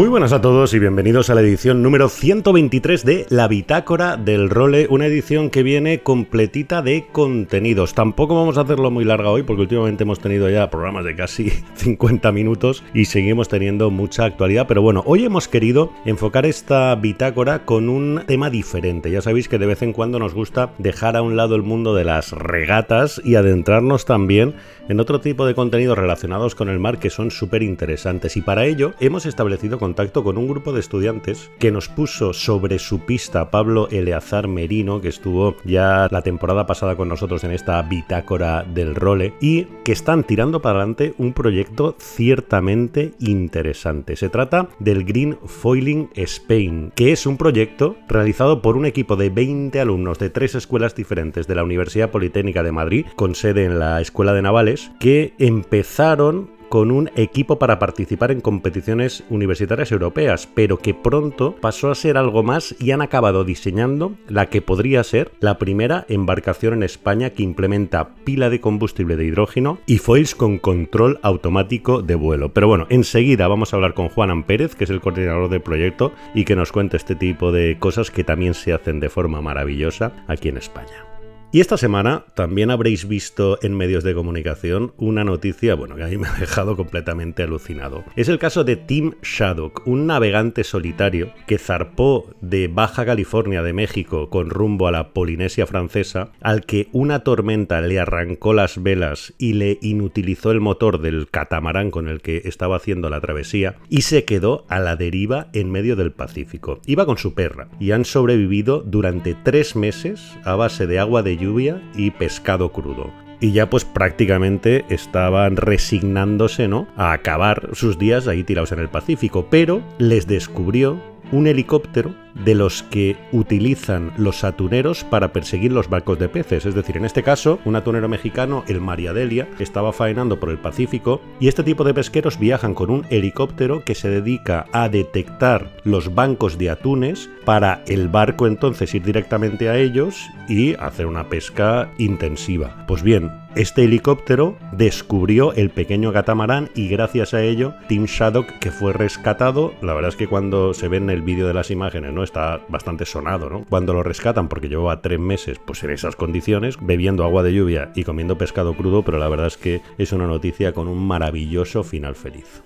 Muy buenas a todos y bienvenidos a la edición número 123 de La Bitácora del Role, una edición que viene completita de contenidos. Tampoco vamos a hacerlo muy larga hoy porque últimamente hemos tenido ya programas de casi 50 minutos y seguimos teniendo mucha actualidad, pero bueno, hoy hemos querido enfocar esta bitácora con un tema diferente. Ya sabéis que de vez en cuando nos gusta dejar a un lado el mundo de las regatas y adentrarnos también en otro tipo de contenidos relacionados con el mar que son súper interesantes y para ello hemos establecido contacto con un grupo de estudiantes que nos puso sobre su pista Pablo Eleazar Merino, que estuvo ya la temporada pasada con nosotros en esta bitácora del role, y que están tirando para adelante un proyecto ciertamente interesante. Se trata del Green Foiling Spain, que es un proyecto realizado por un equipo de 20 alumnos de tres escuelas diferentes de la Universidad Politécnica de Madrid, con sede en la Escuela de Navales, que empezaron con un equipo para participar en competiciones universitarias europeas, pero que pronto pasó a ser algo más y han acabado diseñando la que podría ser la primera embarcación en España que implementa pila de combustible de hidrógeno y foils con control automático de vuelo. Pero bueno, enseguida vamos a hablar con Juan Pérez, que es el coordinador del proyecto, y que nos cuente este tipo de cosas que también se hacen de forma maravillosa aquí en España. Y esta semana también habréis visto en medios de comunicación una noticia, bueno, que a mí me ha dejado completamente alucinado. Es el caso de Tim Shaddock, un navegante solitario que zarpó de Baja California de México con rumbo a la Polinesia francesa, al que una tormenta le arrancó las velas y le inutilizó el motor del catamarán con el que estaba haciendo la travesía y se quedó a la deriva en medio del Pacífico. Iba con su perra y han sobrevivido durante tres meses a base de agua de lluvia y pescado crudo. Y ya pues prácticamente estaban resignándose, ¿no? A acabar sus días ahí tirados en el Pacífico, pero les descubrió un helicóptero de los que utilizan los atuneros para perseguir los barcos de peces. Es decir, en este caso, un atunero mexicano, el Mariadelia, estaba faenando por el Pacífico y este tipo de pesqueros viajan con un helicóptero que se dedica a detectar los bancos de atunes para el barco entonces ir directamente a ellos y hacer una pesca intensiva. Pues bien, este helicóptero descubrió el pequeño catamarán y gracias a ello Tim Shaddock que fue rescatado, la verdad es que cuando se ve en el vídeo de las imágenes, ¿no? Está bastante sonado, ¿no? Cuando lo rescatan porque llevaba tres meses pues en esas condiciones, bebiendo agua de lluvia y comiendo pescado crudo, pero la verdad es que es una noticia con un maravilloso final feliz.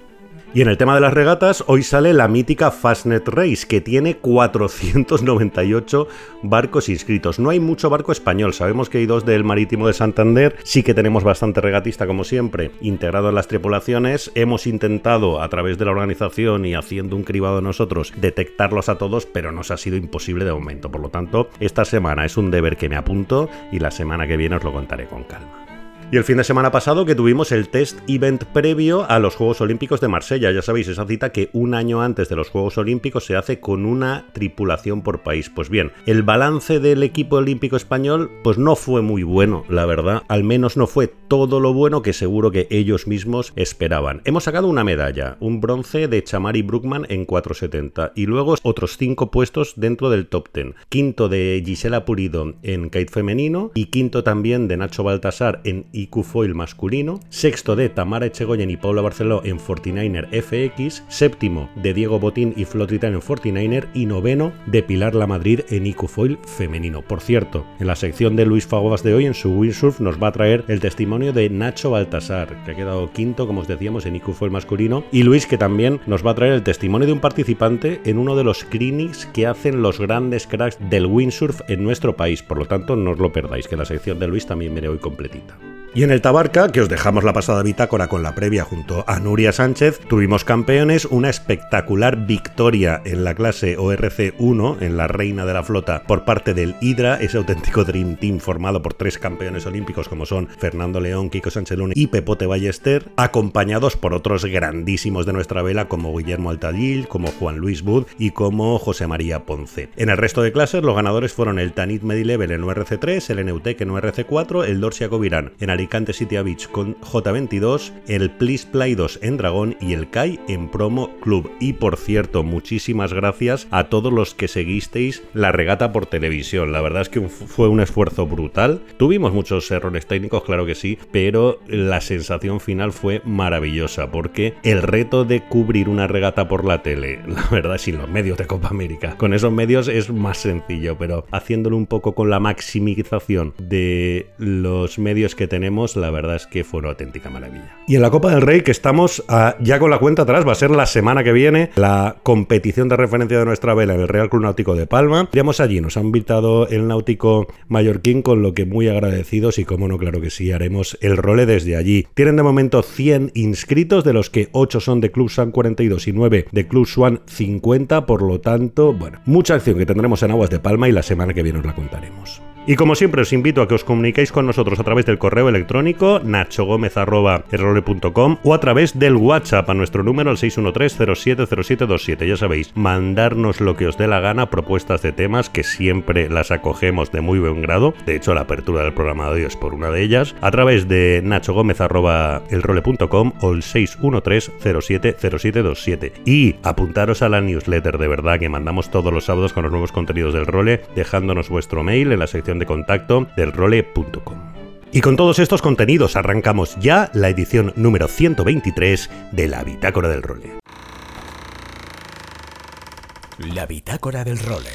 Y en el tema de las regatas, hoy sale la mítica Fastnet Race, que tiene 498 barcos inscritos. No hay mucho barco español, sabemos que hay dos del Marítimo de Santander, sí que tenemos bastante regatista como siempre, integrado en las tripulaciones. Hemos intentado a través de la organización y haciendo un cribado nosotros detectarlos a todos, pero nos ha sido imposible de momento. Por lo tanto, esta semana es un deber que me apunto y la semana que viene os lo contaré con calma. Y el fin de semana pasado que tuvimos el test event previo a los Juegos Olímpicos de Marsella. Ya sabéis, esa cita que un año antes de los Juegos Olímpicos se hace con una tripulación por país. Pues bien, el balance del equipo olímpico español pues no fue muy bueno, la verdad. Al menos no fue todo lo bueno que seguro que ellos mismos esperaban. Hemos sacado una medalla, un bronce de Chamari Brookman en 470 y luego otros cinco puestos dentro del top 10. Quinto de Gisela Purido en kite femenino y quinto también de Nacho Baltasar en Foil masculino, sexto de Tamara Echegoyen y Paula Barceló en 49er FX, séptimo de Diego Botín y Flotritán en 49er y noveno de Pilar La Madrid en Foil femenino. Por cierto, en la sección de Luis Fagovas de hoy en su windsurf nos va a traer el testimonio de Nacho Baltasar, que ha quedado quinto, como os decíamos, en Foil masculino, y Luis que también nos va a traer el testimonio de un participante en uno de los clinics que hacen los grandes cracks del windsurf en nuestro país. Por lo tanto, no os lo perdáis, que la sección de Luis también viene hoy completita. Y en el Tabarca, que os dejamos la pasada bitácora con la previa junto a Nuria Sánchez, tuvimos campeones, una espectacular victoria en la clase ORC1, en la reina de la flota, por parte del Hydra, ese auténtico Dream Team formado por tres campeones olímpicos como son Fernando León, Kiko Sánchez Luna y Pepote Ballester, acompañados por otros grandísimos de nuestra vela como Guillermo Altadil, como Juan Luis Bud y como José María Ponce. En el resto de clases, los ganadores fueron el Tanit Medilevel en URC3, el Neutec en URC4, el Dorsia Covirán en Alicante City Beach con J22, el Please Play 2 en Dragón y el Kai en Promo Club. Y por cierto, muchísimas gracias a todos los que seguisteis la regata por televisión. La verdad es que fue un esfuerzo brutal. Tuvimos muchos errores técnicos, claro que sí, pero la sensación final fue maravillosa porque el reto de cubrir una regata por la tele, la verdad, sin los medios de Copa América, con esos medios es más sencillo, pero haciéndolo un poco con la maximización de los medios que tenemos, la verdad es que fue una auténtica maravilla. Y en la Copa del Rey, que estamos ya con la cuenta atrás, va a ser la semana que viene la competición de referencia de nuestra vela en el Real Club Náutico de Palma. Iremos allí, nos ha invitado el náutico mallorquín, con lo que muy agradecidos y como no, claro que sí, haremos el role desde allí. Tienen de momento 100 inscritos, de los que 8 son de Club Swan 42 y 9 de Club Swan 50, por lo tanto, bueno, mucha acción que tendremos en Aguas de Palma y la semana que viene os la contaremos. Y como siempre os invito a que os comuniquéis con nosotros a través del correo electrónico nachogomez.com o a través del WhatsApp a nuestro número al 613-070727. Ya sabéis, mandarnos lo que os dé la gana, propuestas de temas que siempre las acogemos de muy buen grado. De hecho, la apertura del programa de hoy es por una de ellas. A través de nachogomez.elrole.com o el 613-070727. Y apuntaros a la newsletter de verdad que mandamos todos los sábados con los nuevos contenidos del role, dejándonos vuestro mail en la sección de contacto del role.com. Y con todos estos contenidos arrancamos ya la edición número 123 de la Bitácora del Role. La Bitácora del Role.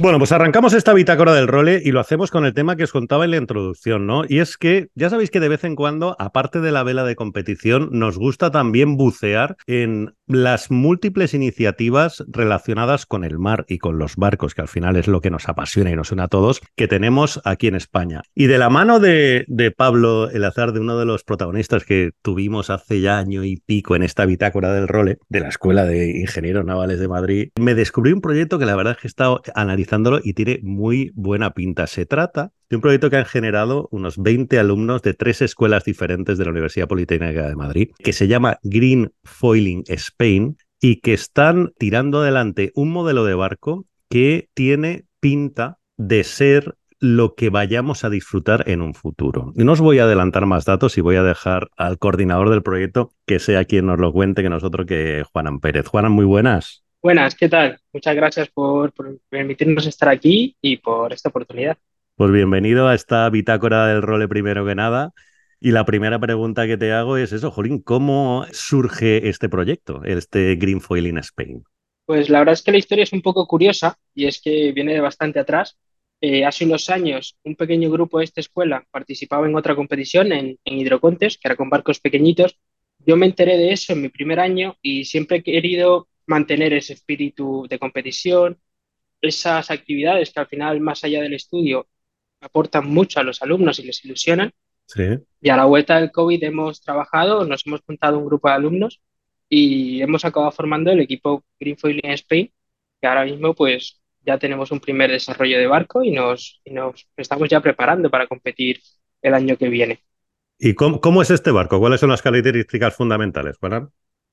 Bueno, pues arrancamos esta bitácora del role y lo hacemos con el tema que os contaba en la introducción, ¿no? Y es que ya sabéis que de vez en cuando, aparte de la vela de competición, nos gusta también bucear en las múltiples iniciativas relacionadas con el mar y con los barcos, que al final es lo que nos apasiona y nos une a todos, que tenemos aquí en España. Y de la mano de, de Pablo Elazar, de uno de los protagonistas que tuvimos hace ya año y pico en esta bitácora del role, de la Escuela de Ingenieros Navales de Madrid, me descubrí un proyecto que la verdad es que he estado analizando y tiene muy buena pinta. Se trata de un proyecto que han generado unos 20 alumnos de tres escuelas diferentes de la Universidad Politécnica de Madrid, que se llama Green Foiling Spain y que están tirando adelante un modelo de barco que tiene pinta de ser lo que vayamos a disfrutar en un futuro. No os voy a adelantar más datos y voy a dejar al coordinador del proyecto que sea quien nos lo cuente que nosotros que Juanan Pérez. Juanan, muy buenas. Buenas, ¿qué tal? Muchas gracias por, permitirnos estar aquí y por esta oportunidad. Pues bienvenido a esta bitácora del role primero que nada. Y la primera pregunta que te hago es eso, Jolín, ¿cómo surge este proyecto, este Green Foil in Spain? Pues la verdad es que la historia es un poco curiosa y es que viene de bastante atrás. Eh, hace unos años un pequeño grupo de esta escuela participaba en otra competición en, en hidrocontes, que era con barcos pequeñitos. Yo me enteré de eso en mi primer año y siempre he querido mantener ese espíritu de competición, esas actividades que al final, más allá del estudio, aportan mucho a los alumnos y les ilusionan. Y a la vuelta del COVID hemos trabajado, nos hemos juntado un grupo de alumnos y hemos acabado formando el equipo Green Foiling Spain, que ahora mismo pues ya tenemos un primer desarrollo de barco y nos, nos estamos ya preparando para competir el año que viene. ¿Y cómo, cómo es este barco? ¿Cuáles son las características fundamentales, Juan?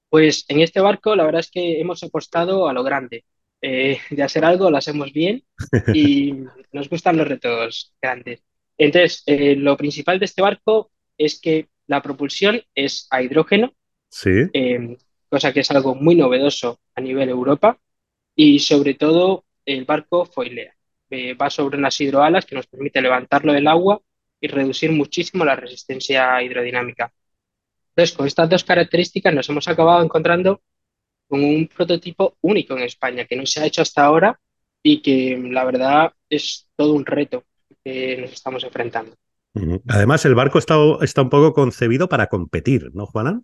Pues en este barco la verdad es que hemos apostado a lo grande. Eh, de hacer algo lo hacemos bien y nos gustan los retos grandes. Entonces, eh, lo principal de este barco es que la propulsión es a hidrógeno, sí. Eh, cosa que es algo muy novedoso a nivel Europa y sobre todo el barco foilea. va sobre unas hidroalas que nos permite levantarlo del agua y reducir muchísimo la resistencia hidrodinámica. Entonces, con estas dos características nos hemos acabado encontrando con un prototipo único en España que no se ha hecho hasta ahora y que la verdad es todo un reto que nos estamos enfrentando. Además, el barco está, está un poco concebido para competir, ¿no, Juana?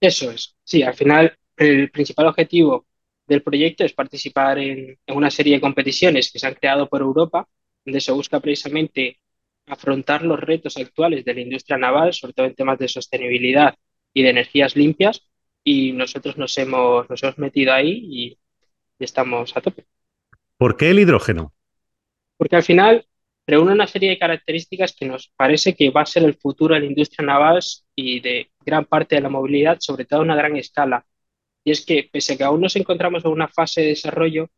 Eso es. Sí, al final el principal objetivo del proyecto es participar en, una serie de competiciones que se han creado por Europa donde se busca precisamente afrontar los retos actuales de la industria naval, sobre todo en temas de sostenibilidad y de energías limpias, y nosotros nos hemos, nos hemos metido ahí y, estamos a tope. ¿Por qué el hidrógeno? Porque al final reúne una serie de características que nos parece que va a ser el futuro de la industria naval y de gran parte de la movilidad, sobre todo a una gran escala. Y es que, pese a que aún nos encontramos en una fase de desarrollo,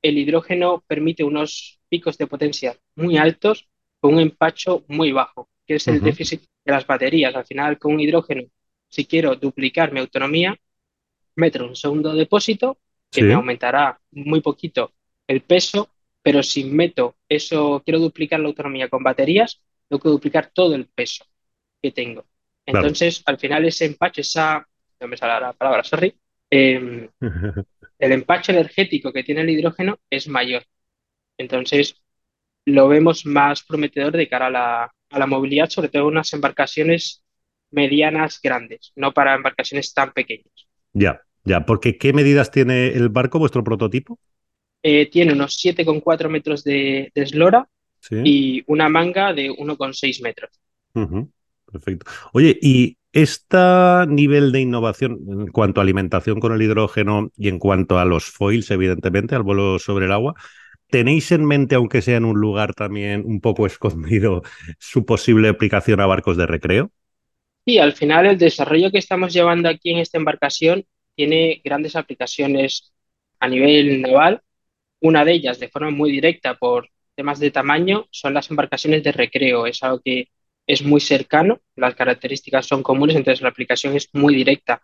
el hidrógeno permite unos picos de potencia muy altos con un empacho muy bajo, que es el déficit de las baterías. Al final, con un hidrógeno, si quiero duplicar mi autonomía, meto un segundo depósito que me aumentará muy poquito el peso, pero si meto eso, quiero duplicar la autonomía con baterías, tengo que duplicar todo el peso que tengo. Entonces, al final ese empacho, esa, no me sale la palabra, sorry, em, el empacho energético que tiene el hidrógeno es mayor. Entonces, lo vemos más prometedor de cara a la, a la movilidad, sobre todo en unas embarcaciones medianas grandes, no para embarcaciones tan pequeñas. Ya, ya, porque ¿qué medidas tiene el barco, vuestro prototipo? Eh, tiene unos 7,4 metros de, eslora y una manga de 1,6 metros. Perfecto. Oye, ¿y este nivel de innovación en cuanto a alimentación con el hidrógeno y en cuanto a los foils, evidentemente, al vuelo sobre el agua, ¿Tenéis en mente, aunque sea en un lugar también un poco escondido, su posible aplicación a barcos de recreo? Sí, al final el desarrollo que estamos llevando aquí en esta embarcación tiene grandes aplicaciones a nivel naval. Una de ellas, de forma muy directa por temas de tamaño, son las embarcaciones de recreo. Es algo que es muy cercano, las características son comunes, entonces la aplicación es muy directa.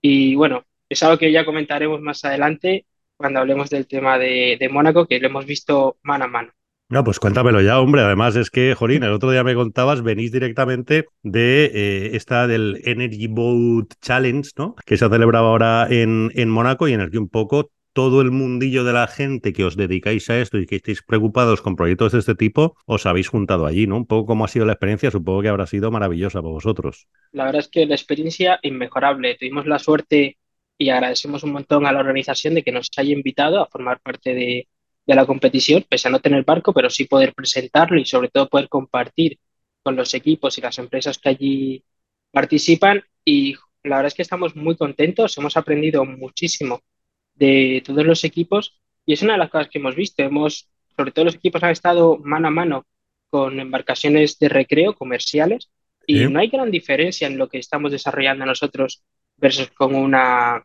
Y bueno, es algo que ya comentaremos más adelante cuando hablemos del tema de, Mónaco, que lo hemos visto mano a mano. No, pues cuéntamelo ya, hombre. Además es que, Jorín, el otro día me contabas, venís directamente de eh, esta del Energy Boat Challenge, ¿no? Que se ha celebrado ahora en, en Mónaco y en el que un poco todo el mundillo de la gente que os dedicáis a esto y que estéis preocupados con proyectos de este tipo, os habéis juntado allí, ¿no? Un poco cómo ha sido la experiencia, supongo que habrá sido maravillosa para vosotros. La verdad es que la experiencia inmejorable. Tuvimos la suerte y agradecemos un montón a la organización de que nos haya invitado a formar parte de, la competición, pese a no tener barco, pero sí poder presentarlo y sobre todo poder compartir con los equipos y las empresas que allí participan. Y la verdad es que estamos muy contentos, hemos aprendido muchísimo de todos los equipos y es una de las cosas que hemos visto. Hemos, sobre todo los equipos han estado mano a mano con embarcaciones de recreo comerciales y no hay gran diferencia en lo que estamos desarrollando nosotros versus con una,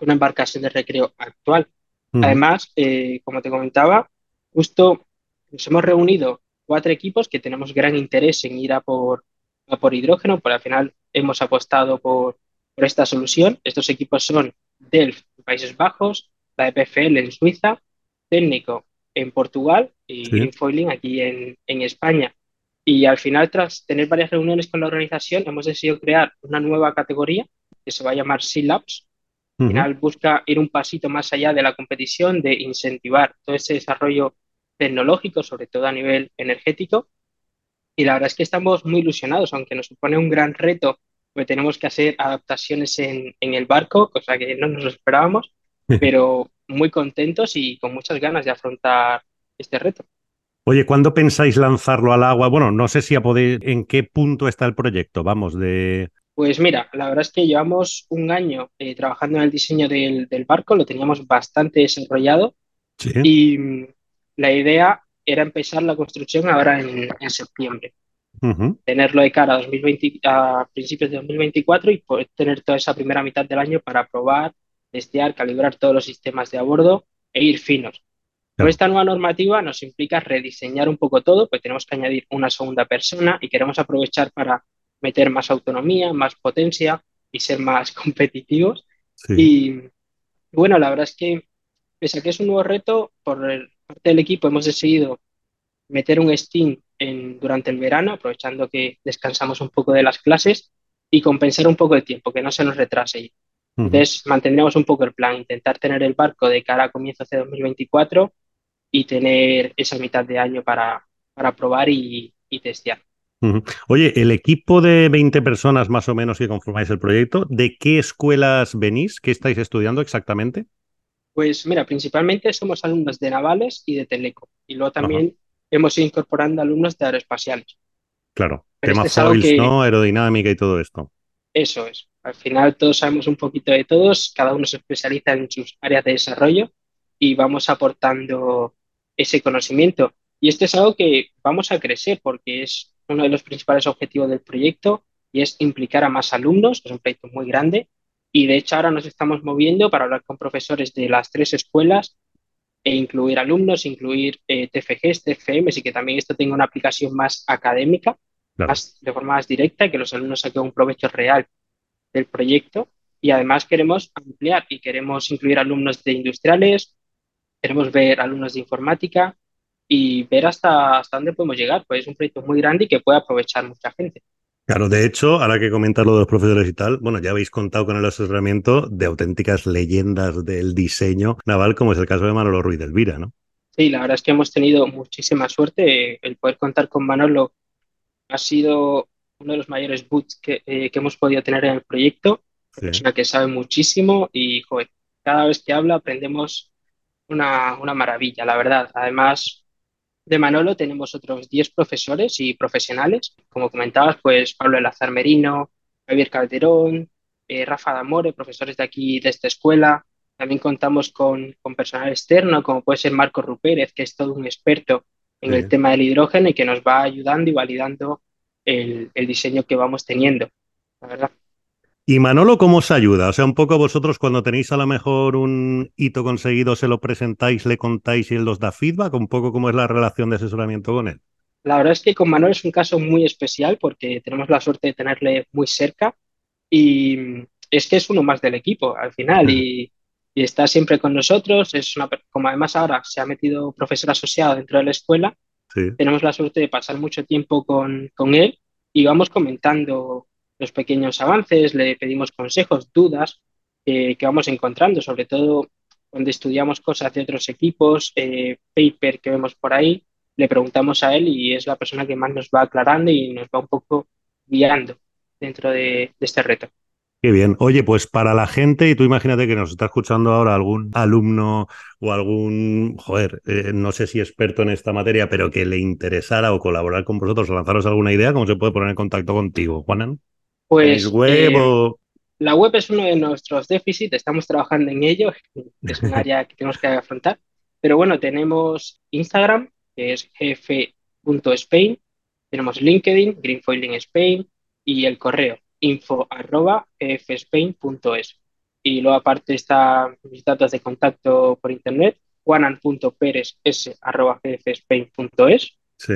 una embarcación de recreo actual. Además, eh, como te comentaba, justo nos hemos reunido cuatro equipos que tenemos gran interés en ir a por, a por hidrógeno, por al final hemos apostado por, por esta solución. Estos equipos son Delft en Países Bajos, la EPFL en Suiza, Técnico en Portugal y sí. aquí en, en España. Y al final, tras tener varias reuniones con la organización, hemos decidido crear una nueva categoría que se va a llamar C-Labs. Al final busca ir un pasito más allá de la competición, de incentivar todo ese desarrollo tecnológico, sobre todo a nivel energético. Y la verdad es que estamos muy ilusionados, aunque nos supone un gran reto, porque tenemos que hacer adaptaciones en, en el barco, cosa que no nos esperábamos, pero muy contentos y con muchas ganas de afrontar este reto. Oye, ¿cuándo pensáis lanzarlo al agua? Bueno, no sé si a poder, en qué punto está el proyecto, vamos, de, pues mira, la verdad es que llevamos un año eh, trabajando en el diseño del, barco, lo teníamos bastante desarrollado y mm, la idea era empezar la construcción ahora en, septiembre. Tenerlo de cara a, 2020, a principios de 2024 y poder tener toda esa primera mitad del año para probar, testear, calibrar todos los sistemas de a bordo e ir finos. Con esta nueva normativa nos implica rediseñar un poco todo, pues tenemos que añadir una segunda persona y queremos aprovechar para meter más autonomía, más potencia y ser más competitivos. Y bueno, la verdad es que pese a que es un nuevo reto, por parte del equipo hemos decidido meter un Steam en, durante el verano, aprovechando que descansamos un poco de las clases y compensar un poco el tiempo, que no se nos retrase. Entonces, mantendremos un poco el plan, intentar tener el barco de cara a comienzos de 2024 y tener esa mitad de año para, para probar y, y testear. Oye, el equipo de 20 personas más o menos que conformáis el proyecto, ¿de qué escuelas venís? ¿Qué estáis estudiando exactamente? Pues mira, principalmente somos alumnos de Navales y de Teleco. Y luego también hemos ido incorporando alumnos de aeroespaciales. Claro, tema este foils, ¿no? Aerodinámica y todo esto. Eso es. Al final todos sabemos un poquito de todos, cada uno se especializa en sus áreas de desarrollo y vamos aportando ese conocimiento. Y esto es algo que vamos a crecer porque es uno de los principales objetivos del proyecto y es implicar a más alumnos, es un proyecto muy grande y de hecho ahora nos estamos moviendo para hablar con profesores de las tres escuelas e incluir alumnos, incluir eh, TFGs, TFMs y que también esto tenga una aplicación más académica, más, de forma más directa, que los alumnos saquen un provecho real del proyecto. Y además queremos ampliar y queremos incluir alumnos de industriales, queremos ver alumnos de informática y ver hasta, hasta dónde podemos llegar, pues es un proyecto muy grande y que puede aprovechar mucha gente. Claro, de hecho, ahora que comentas lo de los profesores y tal, bueno, ya habéis contado con el asesoramiento de auténticas leyendas del diseño naval, como es el caso de Manolo Ruiz de Elvira, ¿no? Sí, la verdad es que hemos tenido muchísima suerte. El poder contar con Manolo ha sido uno de los mayores boots que, eh, hemos podido tener en el proyecto. Una persona que sabe muchísimo y, joder, cada vez que habla aprendemos una, una maravilla, la verdad. Además, de Manolo tenemos otros 10 profesores y profesionales, como comentabas, pues Pablo Elazar Merino, Javier Calderón, eh, Rafa Damore, profesores de aquí, de esta escuela. También contamos con, personal externo, como puede ser Marco Rupérez, que es todo un experto en el tema del hidrógeno y que nos va ayudando y validando el, el diseño que vamos teniendo. La verdad. ¿Y Manolo cómo os ayuda? O sea, un poco vosotros cuando tenéis a lo mejor un hito conseguido, se lo presentáis, le contáis y él os da feedback, un poco cómo es la relación de asesoramiento con él. La verdad es que con Manolo es un caso muy especial porque tenemos la suerte de tenerle muy cerca y es que es uno más del equipo al final y, está siempre con nosotros. Es una, como además ahora se ha metido profesor asociado dentro de la escuela, tenemos la suerte de pasar mucho tiempo con, con él y vamos comentando los pequeños avances, le pedimos consejos, dudas eh, que vamos encontrando, sobre todo cuando estudiamos cosas de otros equipos, eh, paper que vemos por ahí, le preguntamos a él y es la persona que más nos va aclarando y nos va un poco guiando dentro de, este reto. Qué bien. Oye, pues para la gente, y tú imagínate que nos está escuchando ahora algún alumno o algún, joder, eh, no sé si experto en esta materia, pero que le interesara o colaborar con vosotros o lanzaros alguna idea, ¿cómo se puede poner en contacto contigo, Juanan? Pues eh, la web es uno de nuestros déficits, estamos trabajando en ello, es un área que tenemos que afrontar. Pero bueno, tenemos Instagram, que es gf.spain, tenemos LinkedIn, Greenfoiling Spain, y el correo info arroba. Y luego aparte están mis datos de contacto por internet, juanan.perez.gfspain.es, sí.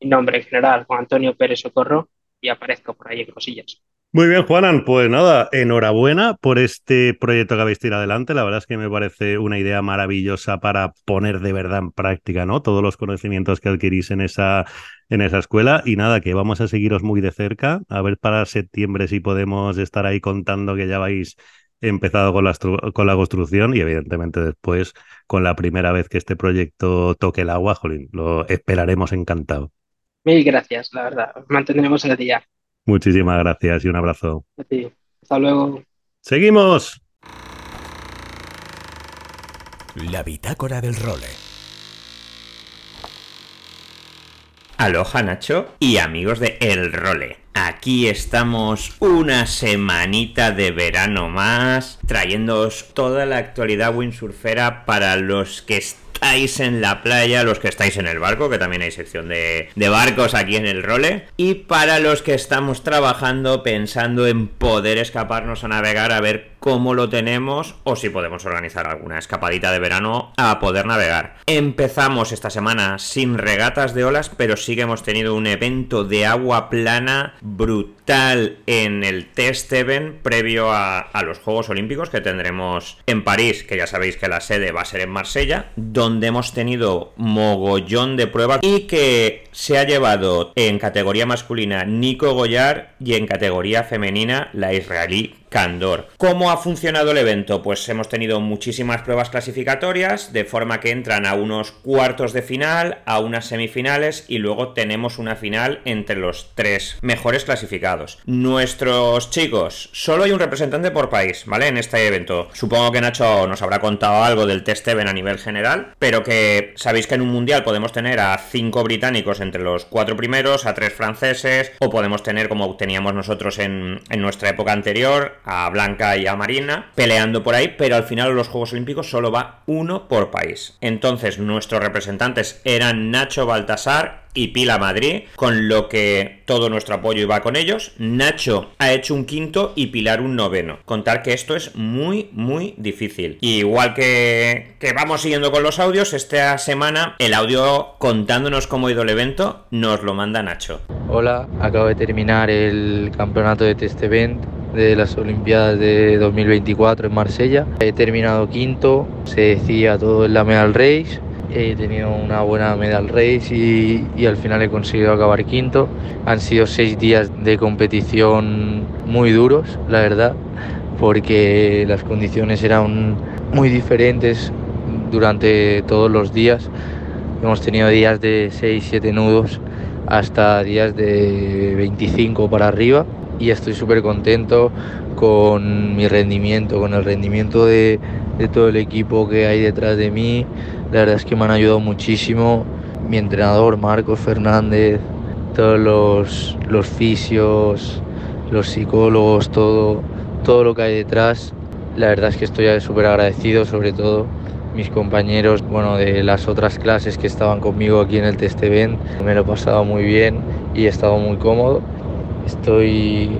mi nombre en general, Juan Antonio Pérez Socorro, y aparezco por ahí en cosillas. Muy bien, Juanan, pues nada, enhorabuena por este proyecto que habéis tirado adelante. La verdad es que me parece una idea maravillosa para poner de verdad en práctica, ¿no? Todos los conocimientos que adquirís en esa, en esa escuela. Y nada, que vamos a seguiros muy de cerca, a ver para septiembre si podemos estar ahí contando que ya vais empezado con la, con la construcción y evidentemente después con la primera vez que este proyecto toque el agua, jolín, lo esperaremos encantado. Mil gracias, la verdad. Mantendremos el día. Muchísimas gracias y un abrazo. A ti. Hasta luego. Seguimos. La bitácora del role. Aloha Nacho y amigos de El Role. Aquí estamos una semanita de verano más, trayéndoos toda la actualidad windsurfera para los que están estáis en la playa, los que estáis en el barco, que también hay sección de, de barcos aquí en el role, y para los que estamos trabajando pensando en poder escaparnos a navegar a ver cómo lo tenemos o si podemos organizar alguna escapadita de verano a poder navegar. Empezamos esta semana sin regatas de olas, pero sí que hemos tenido un evento de agua plana brutal en el Test Event previo a, a los Juegos Olímpicos que tendremos en París, que ya sabéis que la sede va a ser en Marsella, donde hemos tenido mogollón de pruebas y que se ha llevado en categoría masculina Nico Goyar y en categoría femenina la israelí candor. ¿Cómo ha funcionado el evento? Pues hemos tenido muchísimas pruebas clasificatorias, de forma que entran a unos cuartos de final, a unas semifinales y luego tenemos una final entre los tres mejores clasificados. Nuestros chicos, solo hay un representante por país, ¿vale? En este evento. Supongo que Nacho nos habrá contado algo del test even a nivel general, pero que sabéis que en un mundial podemos tener a cinco británicos entre los cuatro primeros, a tres franceses, o podemos tener como teníamos nosotros en, en nuestra época anterior, a Blanca y a Marina, peleando por ahí, pero al final los Juegos Olímpicos solo va uno por país. Entonces nuestros representantes eran Nacho Baltasar y Pila Madrid, con lo que todo nuestro apoyo iba con ellos. Nacho ha hecho un quinto y Pilar un noveno. Contar que esto es muy, muy difícil. igual que, que vamos siguiendo con los audios, esta semana el audio contándonos cómo ha ido el evento nos lo manda Nacho. Hola, acabo de terminar el campeonato de test event de las Olimpiadas de 2024 en Marsella. He terminado quinto, se decía todo en la medal race he tenido una buena medal race y, al final he conseguido acabar quinto. Han sido seis días de competición muy duros, la verdad, porque las condiciones eran muy diferentes durante todos los días. Hemos tenido días de 6-7 nudos hasta días de 25 para arriba y estoy súper contento con mi rendimiento, con el rendimiento de todo el equipo que hay detrás de mí, la verdad es que me han ayudado muchísimo. Mi entrenador, Marcos Fernández, todos los, los fisios, los psicólogos, todo, todo lo que hay detrás. La verdad es que estoy súper agradecido, sobre todo mis compañeros bueno, de las otras clases que estaban conmigo aquí en el test event. Me lo he pasado muy bien y he estado muy cómodo. Estoy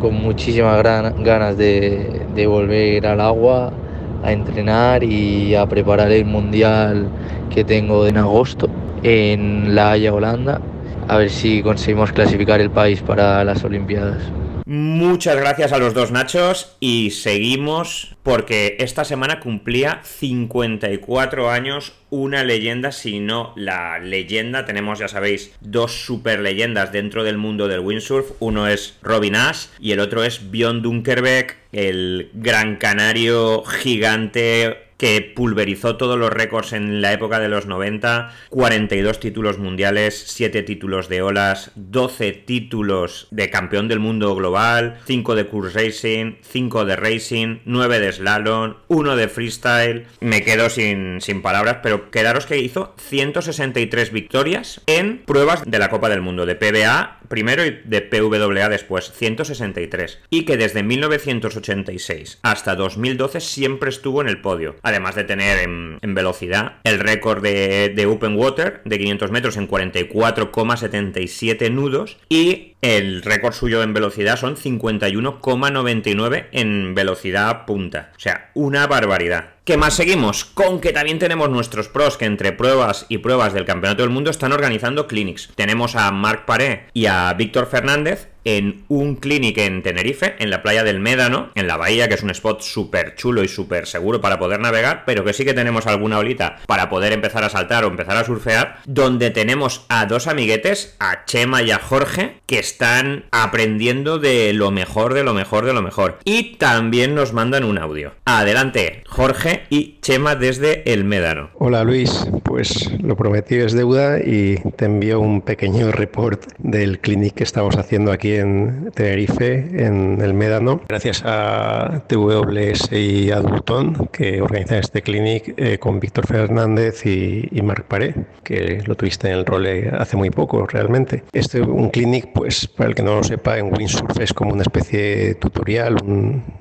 con muchísimas ganas de, de volver al agua, a entrenar y a preparar el mundial que tengo en agosto en La Haya, Holanda, a ver si conseguimos clasificar el país para las Olimpiadas. Muchas gracias a los dos Nachos y seguimos porque esta semana cumplía 54 años una leyenda, si no la leyenda. Tenemos, ya sabéis, dos super leyendas dentro del mundo del windsurf. Uno es Robin Ash y el otro es Björn Dunkerbeck, el gran canario gigante que pulverizó todos los récords en la época de los 90, 42 títulos mundiales, 7 títulos de olas, 12 títulos de campeón del mundo global, 5 de curse racing, 5 de racing, 9 de slalom, 1 de freestyle. Me quedo sin, sin palabras, pero quedaros que hizo 163 victorias en pruebas de la Copa del Mundo, de PBA primero y de PWA después, 163. Y que desde 1986 hasta 2012 siempre estuvo en el podio además de tener en, velocidad el récord de, de, Open Water de 500 metros en 44,77 nudos y el récord suyo en velocidad son 51,99 en velocidad punta. O sea, una barbaridad. ¿Qué más seguimos? Con que también tenemos nuestros pros que entre pruebas y pruebas del Campeonato del Mundo están organizando clinics. Tenemos a Marc Paré y a Víctor Fernández en un clinic en Tenerife, en la playa del Médano, en la bahía, que es un spot súper chulo y súper seguro para poder navegar, pero que sí que tenemos alguna olita para poder empezar a saltar o empezar a surfear, donde tenemos a dos amiguetes, a Chema y a Jorge, que están aprendiendo de lo mejor, de lo mejor, de lo mejor. Y también nos mandan un audio. Adelante, Jorge y Chema desde el Médano. Hola Luis, pues lo prometido es deuda y te envío un pequeño report del clinic que estamos haciendo aquí en Tenerife, en el Médano, gracias a TWS y a que organizan este clinic eh, con Víctor Fernández y, y Marc Paré, que lo tuviste en el role hace muy poco realmente. Este un clinic, pues para el que no lo sepa, en windsurf es como una especie de tutorial,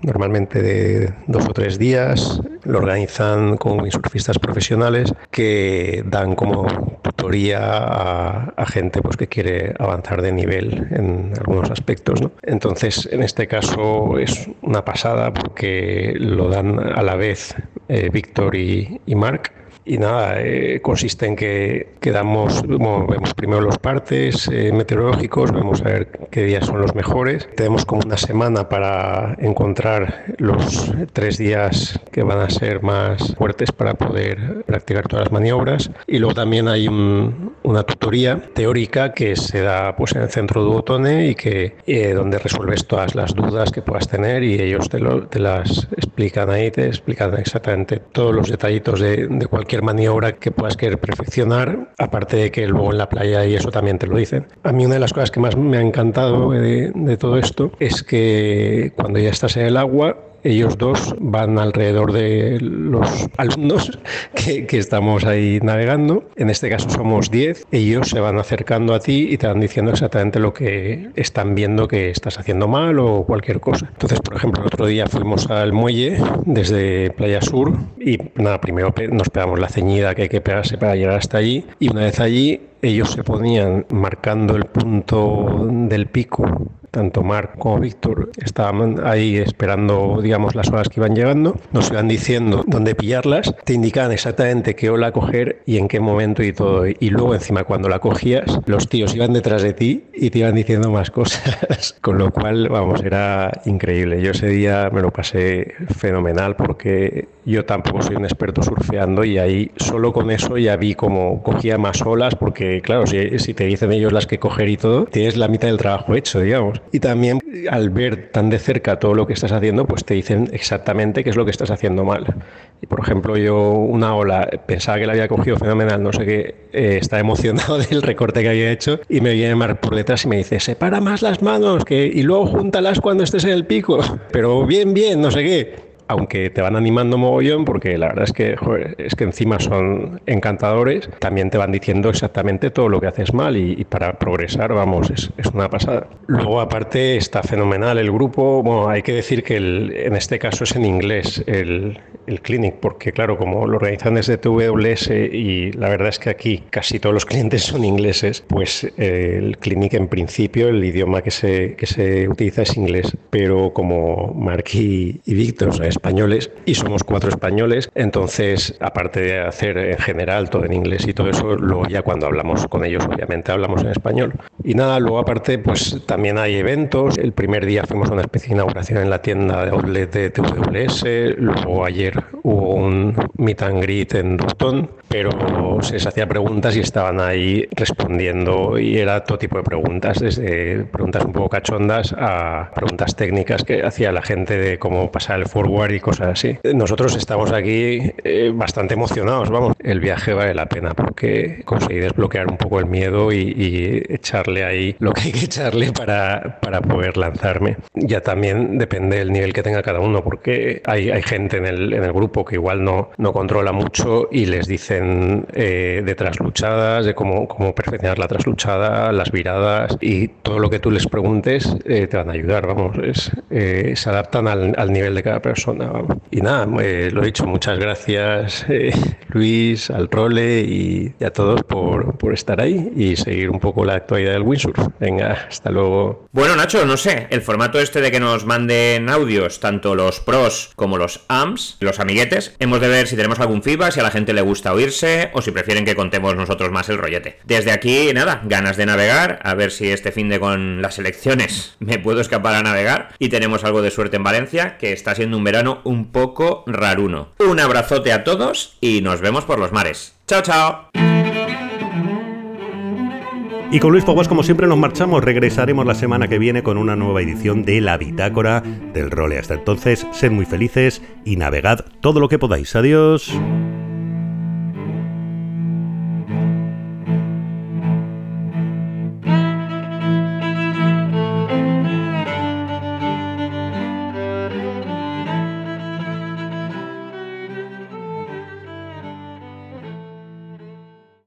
normalmente de dos o tres días. Lo organizan con windsurfistas profesionales que dan como tutoría a, a gente pues, que quiere avanzar de nivel en algunos aspectos. Entonces, en este caso es una pasada porque lo dan a la vez eh, Víctor y, y Marc Y nada, eh, consiste en que, quedamos vemos primero los partes eh, meteorológicos, vemos a ver qué días son los mejores. Tenemos como una semana para encontrar los tres días que van a ser más fuertes para poder practicar todas las maniobras. Y luego también hay una tutoría teórica que se da pues, en el centro de Botone y que eh, donde resuelves todas las dudas que puedas tener y ellos te, te las explican ahí, te explican exactamente todos los detallitos de, de cualquier maniobra que puedas querer perfeccionar, aparte de que luego en la playa y eso también te lo dicen. A mí una de las cosas que más me ha encantado de, de todo esto es que cuando ya estás en el agua, ellos dos van alrededor de los alumnos que, que, estamos ahí navegando. En este caso somos 10. Ellos se van acercando a ti y te van diciendo exactamente lo que están viendo que estás haciendo mal o cualquier cosa. Entonces, por ejemplo, el otro día fuimos al muelle desde Playa Sur y nada, primero nos pegamos la ceñida que hay que pegarse para llegar hasta allí y una vez allí ellos se ponían marcando el punto del pico tanto Marc como Víctor estaban ahí esperando, digamos, las horas que iban llegando, nos iban diciendo dónde pillarlas, te indicaban exactamente qué ola coger y en qué momento y todo. Y luego encima cuando la cogías, los tíos iban detrás de ti y te iban diciendo más cosas, con lo cual, vamos, era increíble. Yo ese día me lo pasé fenomenal porque yo tampoco soy un experto surfeando y ahí solo con eso ya vi cómo cogía más olas porque, claro, si, si te dicen ellos las que coger y todo, tienes la mitad del trabajo hecho, digamos. Y también al ver tan de cerca todo lo que estás haciendo, pues te dicen exactamente qué es lo que estás haciendo mal. Y por ejemplo, yo una ola pensaba que la había cogido fenomenal, no sé qué, eh, estaba emocionado del recorte que había hecho y me viene Mar por detrás y me dice, separa más las manos que, y luego júntalas cuando estés en el pico. Pero bien, bien, no sé qué aunque te van animando mogollón, porque la verdad es que, es que encima son encantadores, también te van diciendo exactamente todo lo que haces mal y, para progresar, vamos, es, es, una pasada. Luego, aparte, está fenomenal el grupo. Bueno, hay que decir que en este caso es en inglés el, el clinic, porque claro, como lo organizan desde TWS y la verdad es que aquí casi todos los clientes son ingleses, pues eh, el clinic en principio, el idioma que se, que se utiliza es inglés, pero como Mark y, Víctor, o españoles y somos cuatro españoles, entonces aparte de hacer en general todo en inglés y todo eso, luego ya cuando hablamos con ellos obviamente hablamos en español. Y nada, luego aparte pues también hay eventos, el primer día fuimos a una especie de inauguración en la tienda de outlet de TWS, luego ayer hubo un meet and greet en Boston, pero se les hacía preguntas y estaban ahí respondiendo y era todo tipo de preguntas, desde preguntas un poco cachondas a preguntas técnicas que hacía la gente de cómo pasar el forward y cosas así. Nosotros estamos aquí eh, bastante emocionados, vamos. El viaje vale la pena porque conseguí desbloquear un poco el miedo y, echarle ahí lo que hay que echarle para, para poder lanzarme. Ya también depende del nivel que tenga cada uno, porque hay, hay gente en el, en el grupo que igual no, no controla mucho y les dicen eh, de trasluchadas, de cómo, cómo perfeccionar la trasluchada, las viradas y todo lo que tú les preguntes eh, te van a ayudar, vamos. Es, se adaptan al, al nivel de cada persona. Y nada, eh, lo he dicho, muchas gracias eh, Luis, al Role y, a todos por, por, estar ahí y seguir un poco la actualidad del windsurf. Venga, hasta luego. Bueno, Nacho, no sé, el formato este de que nos manden audios, tanto los pros como los AMS, los amiguetes, hemos de ver si tenemos algún feedback, si a la gente le gusta oírse o si prefieren que contemos nosotros más el rollete. Desde aquí, nada, ganas de navegar, a ver si este fin de con las elecciones me puedo escapar a navegar y tenemos algo de suerte en Valencia, que está siendo un un poco raruno. Un abrazote a todos y nos vemos por los mares. Chao, chao. Y con Luis Poguas, como siempre, nos marchamos. Regresaremos la semana que viene con una nueva edición de La Bitácora del Role. Hasta entonces, sed muy felices y navegad todo lo que podáis. Adiós.